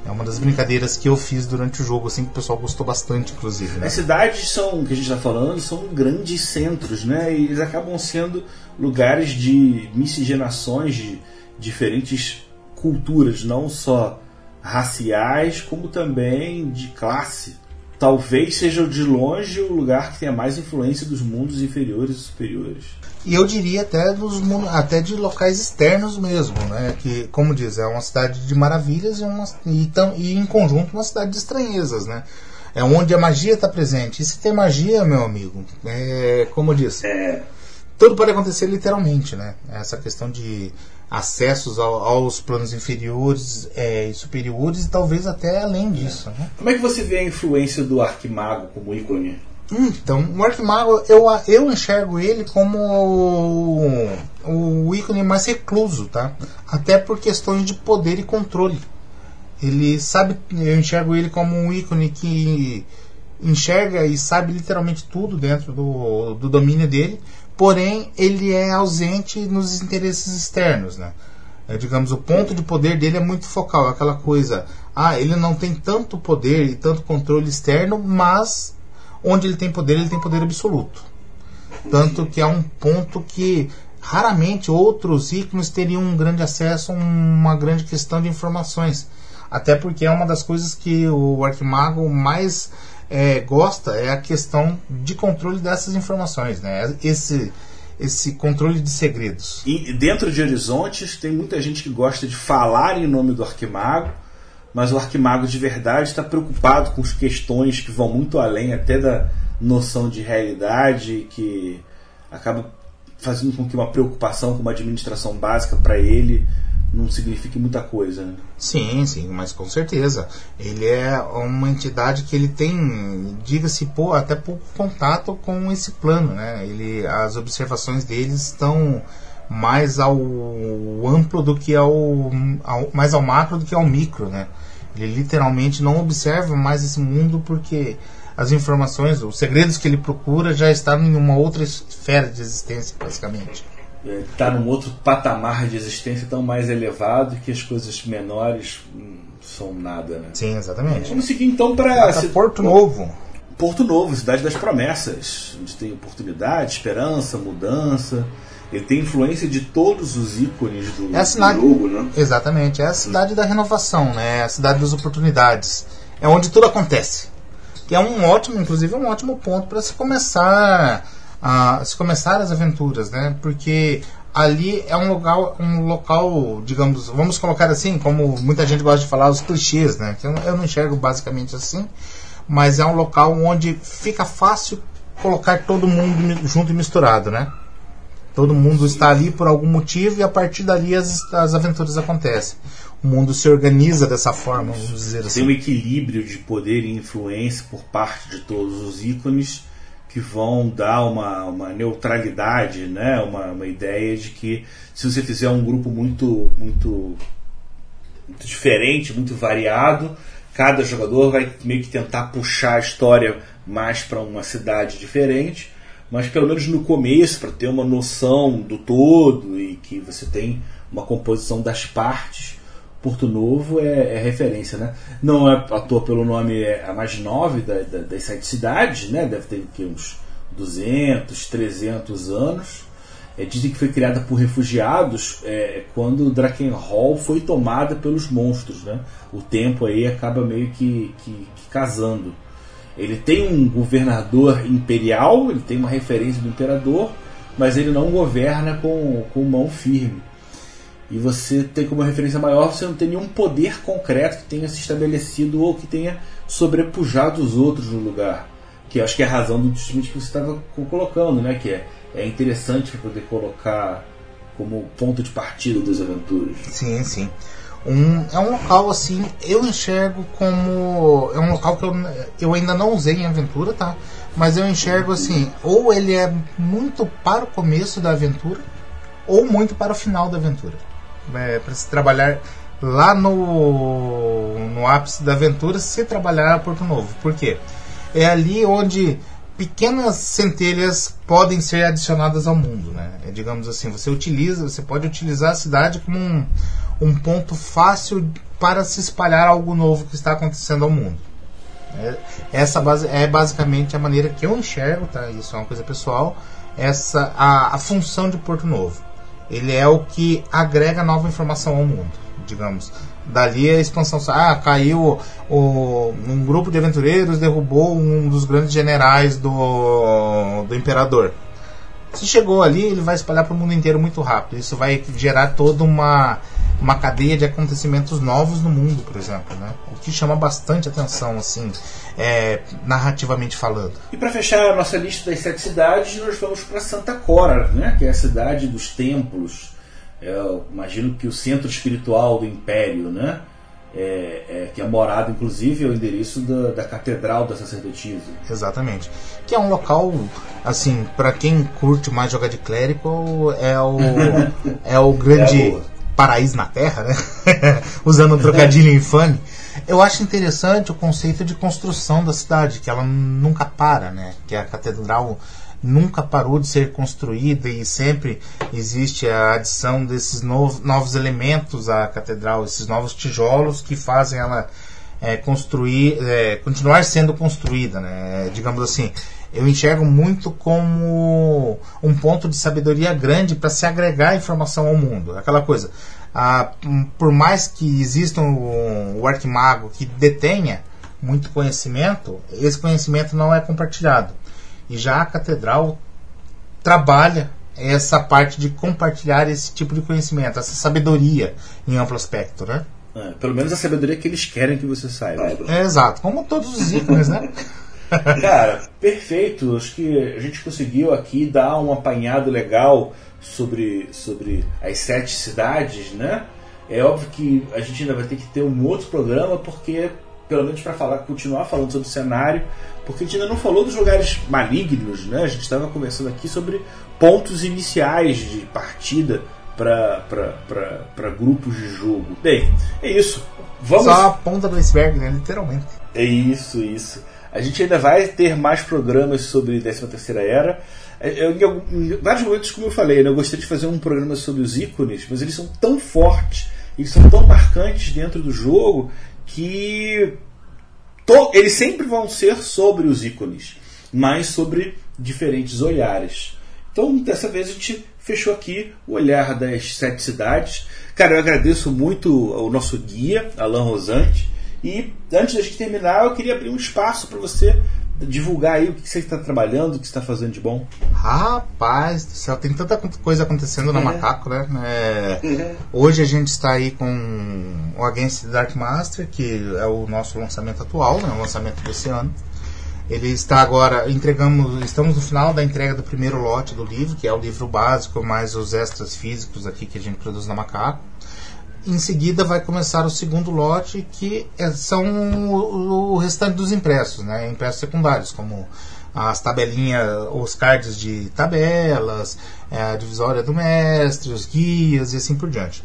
É uma das brincadeiras que eu fiz durante o jogo, assim, que o pessoal gostou bastante, inclusive. Né? As cidades são, que a gente está falando, são grandes centros, né? E eles acabam sendo lugares de miscigenações de diferentes culturas, não só raciais, como também de classe. Talvez seja de longe o lugar que tenha mais influência dos mundos inferiores e superiores e eu diria até dos até de locais externos mesmo, né? Que, como diz, é uma cidade de maravilhas e, uma, e, e em conjunto uma cidade de estranhezas, né? É onde a magia está presente. E se tem magia, meu amigo, é, como eu disse, é, tudo pode acontecer literalmente, né? Essa questão de acessos ao, aos planos inferiores é, e superiores e talvez até além disso. Né? Como é que você vê a influência do Arquimago como ícone? Então, o Arquimago, eu, eu enxergo ele como o, o ícone mais recluso, tá? Até por questões de poder e controle. Ele sabe, eu enxergo ele como um ícone que enxerga e sabe literalmente tudo dentro do, do domínio dele, porém ele é ausente nos interesses externos, né? É, digamos, o ponto de poder dele é muito focal, aquela coisa, ah, ele não tem tanto poder e tanto controle externo, mas onde ele tem poder, ele tem poder absoluto. Tanto que é um ponto que raramente outros ícones teriam um grande acesso a uma grande questão de informações. Até porque é uma das coisas que o Arquimago mais é, gosta é a questão de controle dessas informações, né? Esse esse controle de segredos. E dentro de Horizontes tem muita gente que gosta de falar em nome do Arquimago, mas o arquimago de verdade está preocupado com as questões que vão muito além até da noção de realidade, que acaba fazendo com que uma preocupação com uma administração básica para ele não signifique muita coisa. Né? Sim, sim, mas com certeza. Ele é uma entidade que ele tem, diga-se, até pouco contato com esse plano. Né? Ele, as observações dele estão mais ao amplo do que ao, ao, mais ao macro do que ao micro, né? Ele literalmente não observa mais esse mundo porque as informações, os segredos que ele procura já estão em uma outra esfera de existência, basicamente. Está num outro patamar de existência tão mais elevado que as coisas menores hum, são nada, né? Sim, exatamente. Vamos seguir então para Porto Novo. Porto Novo, cidade das promessas, onde tem oportunidade, esperança, mudança. Ele tem influência de todos os ícones do, é cidade, do jogo, né? Exatamente, é a cidade da renovação, né? É a cidade das oportunidades. É onde tudo acontece. Que é um ótimo, inclusive, um ótimo ponto para se começar a se começar as aventuras, né? Porque ali é um local, um local, digamos, vamos colocar assim, como muita gente gosta de falar, os clichês, né? Que eu, eu não enxergo basicamente assim, mas é um local onde fica fácil colocar todo mundo junto e misturado, né? Todo mundo está ali por algum motivo e a partir dali as, as aventuras acontecem. O mundo se organiza dessa forma, vamos dizer assim. Tem um equilíbrio de poder e influência por parte de todos os ícones que vão dar uma, uma neutralidade, né? uma, uma ideia de que se você fizer um grupo muito, muito, muito diferente, muito variado, Cada jogador vai meio que tentar puxar a história mais para uma cidade diferente, mas pelo menos no começo, para ter uma noção do todo e que você tem uma composição das partes, Porto Novo é, é referência, né? Não é à toa pelo nome, é a mais nove da, da, das sete cidades, né? Deve ter aqui, uns 200, 300 anos. É, dizem que foi criada por refugiados é, quando Drakenhall foi tomada pelos monstros, né? O tempo aí acaba meio que, que, que casando. Ele tem um governador imperial, ele tem uma referência do imperador, mas ele não governa com, com mão firme. E você tem como referência maior, você não tem nenhum poder concreto que tenha se estabelecido ou que tenha sobrepujado os outros no lugar. Que acho que é a razão do justamente que você estava colocando, né? Que é, é interessante poder colocar como ponto de partida das aventuras. Sim, sim. Um, é um local assim, eu enxergo como. É um local que eu, eu ainda não usei em aventura, tá? Mas eu enxergo assim, ou ele é muito para o começo da aventura, ou muito para o final da aventura. É, para se trabalhar lá no, no ápice da aventura, se trabalhar a Porto Novo. Por quê? É ali onde pequenas centelhas podem ser adicionadas ao mundo, né? É, digamos assim, você utiliza, você pode utilizar a cidade como um, um ponto fácil para se espalhar algo novo que está acontecendo ao mundo. É, essa base, é basicamente a maneira que eu enxergo, tá? Isso é uma coisa pessoal. Essa a, a função de Porto Novo. Ele é o que agrega nova informação ao mundo, digamos. Dali a expansão. Ah, caiu o, um grupo de aventureiros derrubou um dos grandes generais do, do imperador. Se chegou ali, ele vai espalhar para o mundo inteiro muito rápido. Isso vai gerar toda uma, uma cadeia de acontecimentos novos no mundo, por exemplo, né? O que chama bastante atenção, assim, é, narrativamente falando. E para fechar a nossa lista das sete cidades, nós vamos para Santa Cora, né? Que é a cidade dos templos. Eu imagino que o centro espiritual do Império, né? É, é, que é morada, inclusive, é o endereço da, da Catedral da Sacerdotisa. Exatamente. Que é um local, assim, para quem curte mais jogar de clérigo, é o, é o grande é paraíso na Terra, né? Usando um trocadilho infame. Eu acho interessante o conceito de construção da cidade, que ela nunca para, né? Que a catedral nunca parou de ser construída e sempre existe a adição desses novos, novos elementos à catedral, esses novos tijolos que fazem ela é, construir, é, continuar sendo construída, né? digamos assim. Eu enxergo muito como um ponto de sabedoria grande para se agregar informação ao mundo. Aquela coisa, ah, por mais que exista um, o arquimago que detenha muito conhecimento, esse conhecimento não é compartilhado. E já a catedral trabalha essa parte de compartilhar esse tipo de conhecimento, essa sabedoria em amplo aspecto, né? É, pelo menos a sabedoria que eles querem que você saiba. É, exato, como todos os ícones, né? Cara, perfeito. Acho que a gente conseguiu aqui dar um apanhado legal sobre, sobre as sete cidades, né? É óbvio que a gente ainda vai ter que ter um outro programa, porque pelo menos para falar, continuar falando sobre o cenário, porque a gente ainda não falou dos lugares malignos, né? A gente estava conversando aqui sobre pontos iniciais de partida para grupos de jogo. Bem, é isso. Vamos... Só a ponta do iceberg, né? Literalmente. É isso, isso. A gente ainda vai ter mais programas sobre 13 Terceira Era. É, eu, em vários momentos, como eu falei, né, eu gostaria de fazer um programa sobre os ícones, mas eles são tão fortes, eles são tão marcantes dentro do jogo, que to, eles sempre vão ser sobre os ícones, mas sobre diferentes olhares. Então, dessa vez a gente fechou aqui o olhar das sete cidades. Cara, eu agradeço muito ao nosso guia, Alan Rosante. E antes da gente terminar, eu queria abrir um espaço para você divulgar aí o que você está trabalhando, o que você está fazendo de bom. Rapaz do céu, tem tanta coisa acontecendo é. na Macaco, né? É, é. Hoje a gente está aí com o Against Dark Master, que é o nosso lançamento atual, né? O lançamento desse ano. Ele está agora, entregamos, estamos no final da entrega do primeiro lote do livro, que é o livro básico, mais os extras físicos aqui que a gente produz na Macaco. Em seguida vai começar o segundo lote, que é, são o, o restante dos impressos, né? impressos secundários, como as tabelinhas, os cards de tabelas, é, a divisória do mestre, os guias e assim por diante.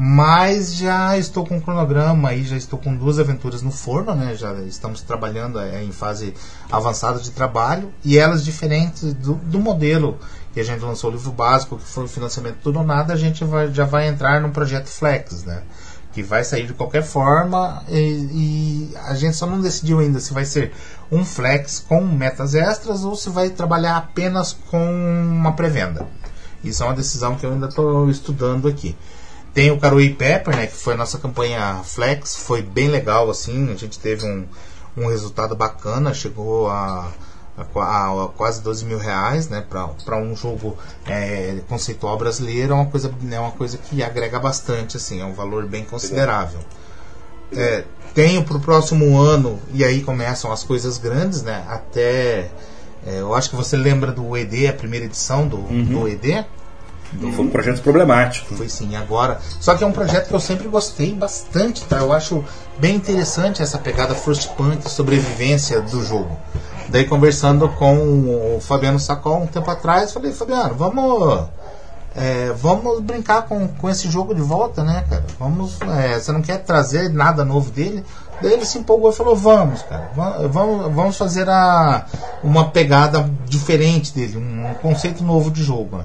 Mas já estou com um cronograma aí, já estou com duas aventuras no forno, né? Já estamos trabalhando é, em fase avançada de trabalho e elas diferentes do, do modelo que a gente lançou o livro básico, que foi o financiamento tudo ou nada, a gente vai, já vai entrar no projeto Flex, né? Que vai sair de qualquer forma e, e a gente só não decidiu ainda se vai ser um Flex com metas extras ou se vai trabalhar apenas com uma pré-venda. Isso é uma decisão que eu ainda estou estudando aqui. Tem o Caruí Pepper, né, que foi a nossa campanha Flex, foi bem legal assim, a gente teve um, um resultado bacana, chegou a, a, a, a quase 12 mil reais, né, para um jogo é, conceitual brasileiro, é uma coisa, é uma coisa que agrega bastante, assim, é um valor bem considerável. É, tenho para o próximo ano, e aí começam as coisas grandes, né, até, é, eu acho que você lembra do ED, a primeira edição do, uhum. do ED, foi um projeto problemático. Foi sim, agora. Só que é um projeto que eu sempre gostei bastante, tá? Eu acho bem interessante essa pegada Frostpunk, sobrevivência do jogo. Daí conversando com o Fabiano Sacol um tempo atrás, falei, Fabiano, vamos. É, vamos brincar com, com esse jogo de volta, né, cara? Vamos. É, você não quer trazer nada novo dele? Daí ele se empolgou e falou: Vamos, cara, vamos, vamos fazer a, uma pegada diferente dele, um, conceito novo de jogo. Né?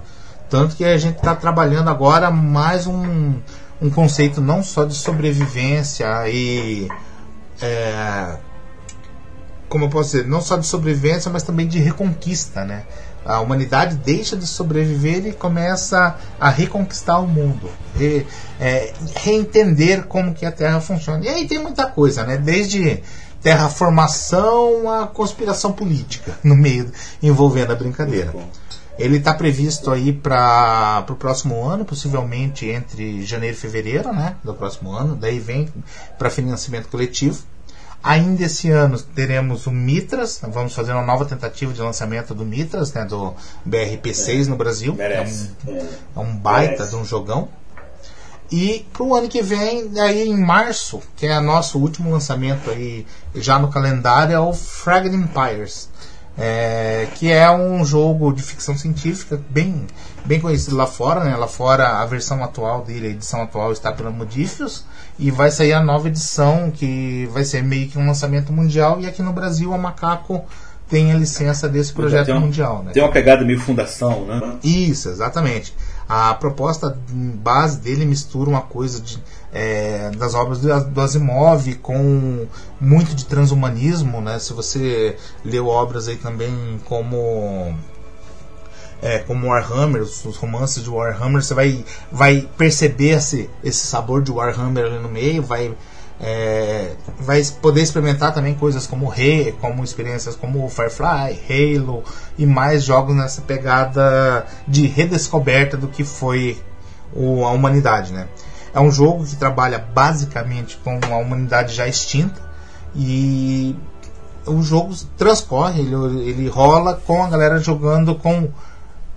Tanto que a gente está trabalhando agora mais um, um conceito não só de sobrevivência e. É, como eu posso dizer, não só de sobrevivência, mas também de reconquista, né? A humanidade deixa de sobreviver e começa a reconquistar o mundo, re, é, reentender como que a Terra funciona. E aí tem muita coisa, né? Desde terraformação a conspiração política no meio envolvendo a brincadeira. Ele está previsto aí para o próximo ano, possivelmente entre janeiro e fevereiro, né, do próximo ano. Daí vem para financiamento coletivo. Ainda esse ano teremos o Mitras, vamos fazer uma nova tentativa de lançamento do Mitras, né, do BRP6 é, no Brasil. Merece. É um, é um baita merece. de um jogão. E para o ano que vem, aí em março, que é nosso último lançamento aí já no calendário, é o Fragment Empires é, que é um jogo de ficção científica bem, bem conhecido lá fora. Né? Lá fora, a versão atual dele, a edição atual, está pela Modifius. E vai sair a nova edição, que vai ser meio que um lançamento mundial. E aqui no Brasil, a Macaco tem a licença desse projeto tem mundial. Né? Tem uma pegada meio fundação, né? Isso, exatamente. A proposta base dele mistura uma coisa de, é, das obras do, do Asimov com muito de transhumanismo, né? Se você leu obras aí também como é, como Warhammer, os, romances de Warhammer, você vai, vai perceber esse, esse sabor de Warhammer ali no meio, vai é, vai poder experimentar também coisas como Re, como experiências como Firefly, Halo e mais jogos nessa pegada de redescoberta do que foi o, a humanidade, né? É um jogo que trabalha basicamente com a humanidade já extinta e o jogo transcorre, ele, ele rola com a galera jogando com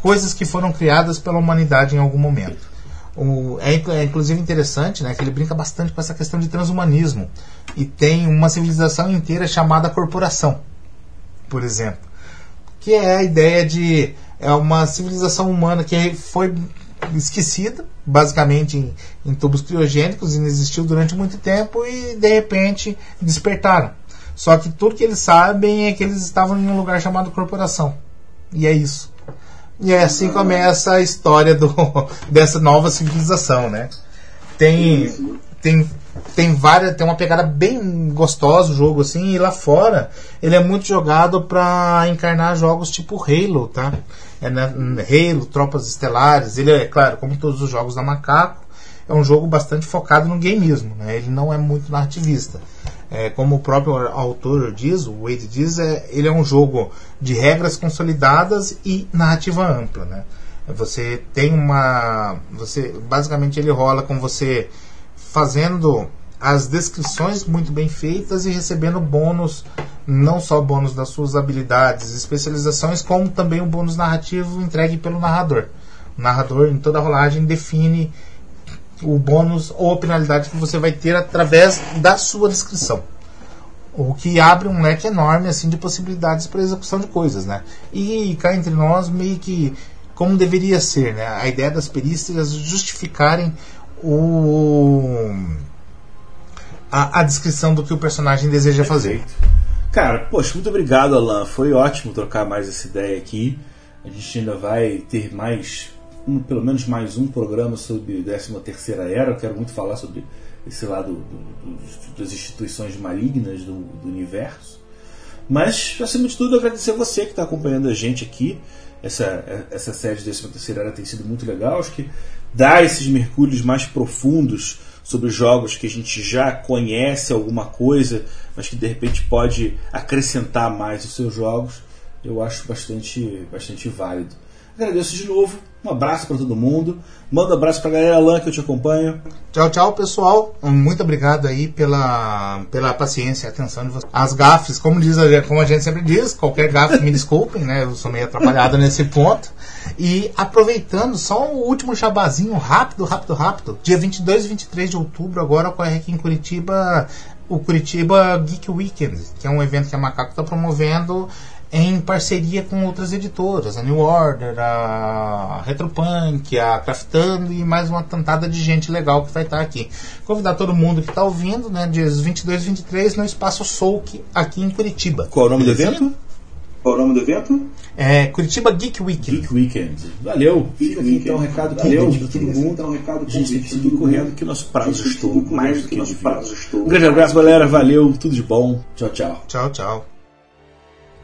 coisas que foram criadas pela humanidade em algum momento. O, é, é, inclusive interessante né, que ele brinca bastante com essa questão de transhumanismo. E tem uma civilização inteira chamada corporação, por exemplo. Que é a ideia de. É uma civilização humana que foi esquecida, basicamente em, em tubos criogênicos, inexistiu durante muito tempo e de repente despertaram. Só que tudo que eles sabem é que eles estavam em um lugar chamado corporação. E é isso. E é assim começa a história do, dessa nova civilização, né? Tem, tem, tem várias, tem uma pegada bem gostosa o jogo assim, e lá fora ele é muito jogado para encarnar jogos tipo Halo, tá? É na, Halo, Tropas Estelares, ele é claro, como todos os jogos da Macaco, é um jogo bastante focado no gameismo, né? Ele não é muito narrativista. É, como o próprio autor diz, o Wade diz, é, ele é um jogo de regras consolidadas e narrativa ampla, né? Você tem uma, você basicamente ele rola com você fazendo as descrições muito bem feitas e recebendo bônus, não só bônus das suas habilidades especializações, como também o bônus narrativo entregue pelo narrador. O narrador, em toda a rolagem, define o bônus ou a penalidade que você vai ter através da sua descrição. O que abre um leque enorme assim de possibilidades para execução de coisas, né? E cá entre nós meio que como deveria ser, né? A ideia das perícias justificarem o a, a descrição do que o personagem deseja fazer. Cara, poxa, muito obrigado, Alan. Foi ótimo trocar mais essa ideia aqui. A gente ainda vai ter mais, um, pelo menos mais um programa sobre 13 Terceira Era. Eu quero muito falar sobre esse lado do, do, das instituições malignas do, do, universo. Mas, acima de tudo, agradecer a você que está acompanhando a gente aqui. Essa, essa série de 13 Terceira Era tem sido muito legal. Acho que dá esses mergulhos mais profundos sobre jogos que a gente já conhece alguma coisa, mas que de repente pode acrescentar mais os seus jogos, eu acho bastante, bastante válido. Agradeço de novo, um abraço para todo mundo, manda um abraço para a galera Alan que eu te acompanho. Tchau, tchau, pessoal. Muito obrigado aí pela, pela paciência e atenção de vocês. As gafes, como, diz, como a gente sempre diz, qualquer gafe me desculpem, né? Eu sou meio atrapalhado nesse ponto. E aproveitando, só um último jabazinho rápido, rápido, rápido. Dia 22 e 23 de outubro agora ocorre aqui em Curitiba o Curitiba Geek Weekend, que é um evento que a Macaco está promovendo em parceria com outras editoras, a New Order, a Retropunk, a Craftando e mais uma tantada de gente legal que vai estar aqui. Convidar todo mundo que está ouvindo, né, dias 22 e 23 no Espaço Souk aqui em Curitiba. Qual é o nome do evento? Qual é o nome do evento? É Curitiba Geek Weekend. Geek Weekend. Valeu. Fica aqui então um recado Valeu. para todo mundo. Então, um recado a gente tem que seguir correndo que o nosso prazo estou mais do que nosso prazo estou. Um grande abraço, galera. Valeu. Tudo de bom. Tchau, tchau. Tchau, tchau.